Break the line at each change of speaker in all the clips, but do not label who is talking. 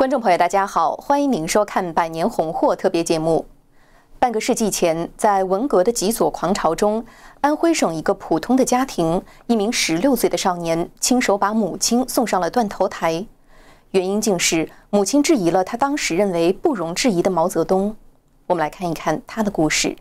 观众朋友，大家好，欢迎您收看《百年红货》特别节目。半个世纪前，在文革的极左狂潮中，安徽省一个普通的家庭，一名十六岁的少年亲手把母亲送上了断头台，原因竟是母亲质疑了他当时认为不容置疑的毛泽东。我们来看一看他的故事。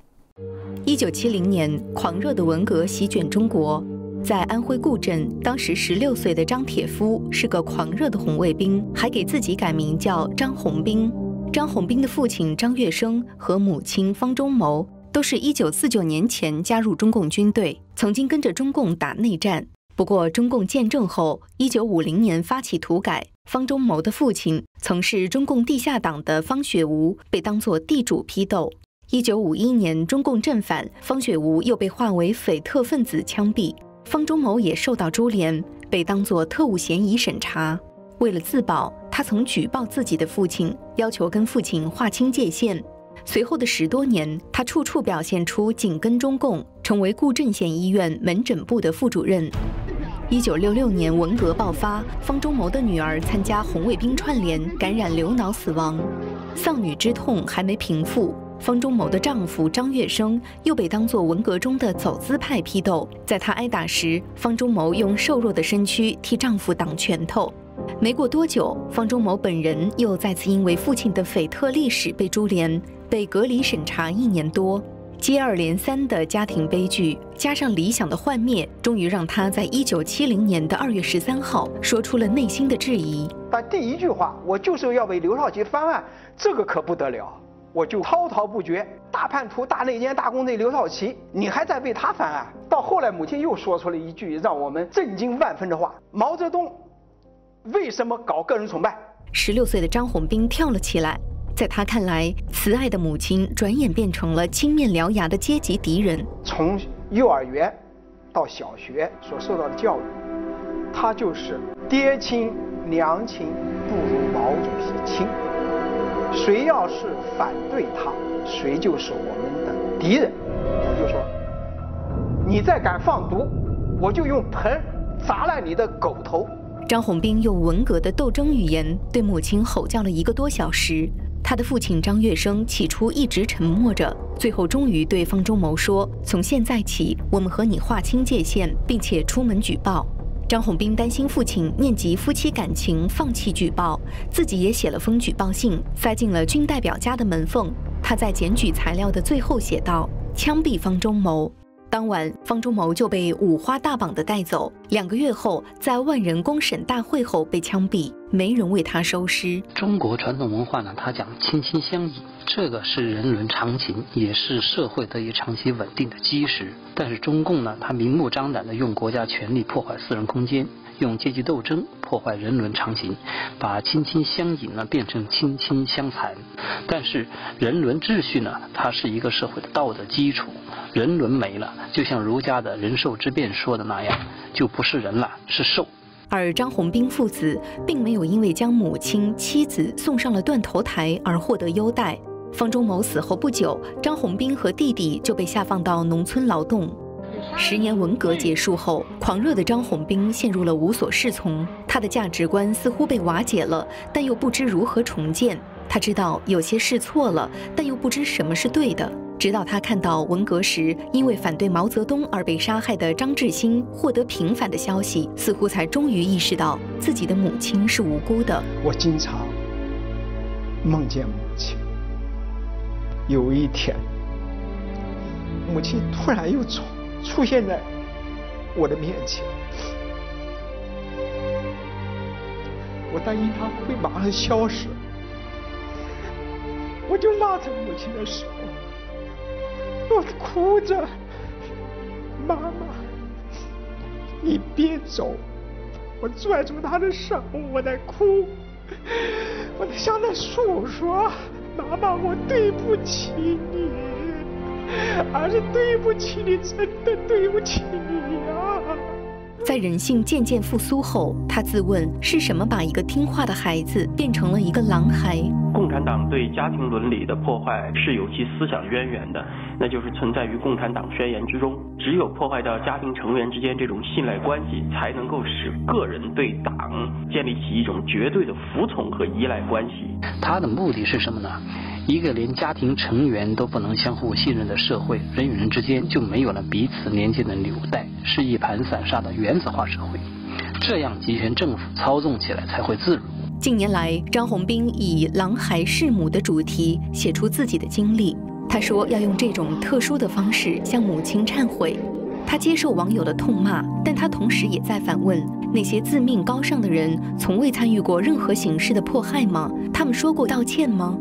一九七零年，狂热的文革席卷中国。在安徽固镇，当时十六岁的张铁夫是个狂热的红卫兵，还给自己改名叫张红兵。张红兵的父亲张月生和母亲方中谋都是一九四九年前加入中共军队，曾经跟着中共打内战。不过，中共建政后，一九五零年发起土改，方中谋的父亲曾是中共地下党的方雪梧被当作地主批斗。一九五一年，中共正反，方雪梧又被划为匪特分子枪毙。方中谋也受到株连，被当作特务嫌疑审查。为了自保，他曾举报自己的父亲，要求跟父亲划清界限。随后的十多年，他处处表现出紧跟中共，成为固镇县医院门诊部的副主任。一九六六年文革爆发，方中谋的女儿参加红卫兵串联，感染流脑死亡，丧女之痛还没平复。方中谋的丈夫张月生又被当作文革中的走资派批斗，在他挨打时，方中谋用瘦弱的身躯替丈夫挡拳头。没过多久，方中谋本人又再次因为父亲的匪特历史被株连，被隔离审查一年多。接二连三的家庭悲剧，加上理想的幻灭，终于让他在一九七零年的二月十三号说出了内心的质疑。
但第一句话，我就是要为刘少奇翻案，这个可不得了。我就滔滔不绝，大叛徒、大内奸、大公贼刘少奇，你还在为他翻案？到后来，母亲又说出了一句让我们震惊万分的话：毛泽东为什么搞个人崇拜？
十六岁的张红兵跳了起来，在他看来，慈爱的母亲转眼变成了青面獠牙的阶级敌人。
从幼儿园到小学所受到的教育，他就是爹亲娘亲不如毛主席亲。谁要是反对他，谁就是我们的敌人。我就说，你再敢放毒，我就用盆砸烂你的狗头。
张红兵用文革的斗争语言对母亲吼叫了一个多小时。他的父亲张月生起初一直沉默着，最后终于对方中谋说：“从现在起，我们和你划清界限，并且出门举报。”张红斌担心父亲念及夫妻感情，放弃举报，自己也写了封举报信，塞进了军代表家的门缝。他在检举材料的最后写道：“枪毙方中谋。”当晚，方中谋就被五花大绑的带走。两个月后，在万人公审大会后被枪毙，没人为他收尸。
中国传统文化呢，他讲亲亲相依。这个是人伦常情，也是社会得以长期稳定的基石。但是中共呢，他明目张胆地用国家权力破坏私人空间，用阶级斗争破坏人伦常情，把亲亲相隐呢变成亲亲相残。但是人伦秩序呢，它是一个社会的道德基础，人伦没了，就像儒家的仁寿之辩说的那样，就不不是人了，是兽。
而张宏斌父子并没有因为将母亲、妻子送上了断头台而获得优待。方中谋死后不久，张宏斌和弟弟就被下放到农村劳动。十年文革结束后，狂热的张宏斌陷入了无所适从，他的价值观似乎被瓦解了，但又不知如何重建。他知道有些事错了，但又不知什么是对的。直到他看到文革时因为反对毛泽东而被杀害的张志新获得平反的消息，似乎才终于意识到自己的母亲是无辜的。
我经常梦见母亲。有一天，母亲突然又出出现在我的面前，我担心她会马上消失，我就拉着母亲的手，我哭着：“妈妈，你别走！”我拽住他的手，我在哭，我在向他诉说。妈妈，我对不起你，儿子对不起你，真的对不起你啊。
在人性渐渐复苏后，他自问是什么把一个听话的孩子变成了一个狼孩？
党对家庭伦理的破坏是有其思想渊源的，那就是存在于《共产党宣言》之中。只有破坏掉家庭成员之间这种信赖关系，才能够使个人对党建立起一种绝对的服从和依赖关系。
他的目的是什么呢？一个连家庭成员都不能相互信任的社会，人与人之间就没有了彼此连接的纽带，是一盘散沙的原子化社会。这样集权政府操纵起来才会自如。
近年来，张宏斌以“狼孩弑母”的主题写出自己的经历。他说要用这种特殊的方式向母亲忏悔。他接受网友的痛骂，但他同时也在反问：那些自命高尚的人，从未参与过任何形式的迫害吗？他们说过道歉吗？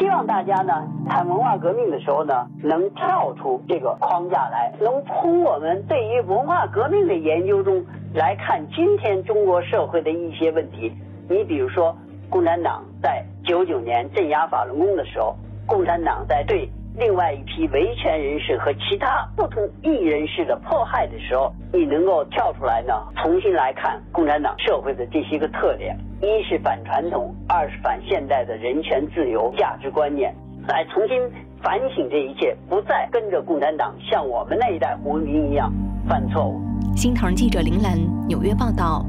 希望大家呢，谈文化革命的时候呢，能跳出这个框架来，能从我们对于文化革命的研究中来看今天中国社会的一些问题。你比如说，共产党在九九年镇压法轮功的时候，共产党在对另外一批维权人士和其他不同异人士的迫害的时候，你能够跳出来呢，重新来看共产党社会的这些个特点：一是反传统，二是反现代的人权自由价值观念，来重新反省这一切，不再跟着共产党像我们那一代胡文斌一样犯错误。
新唐记者林兰纽约报道。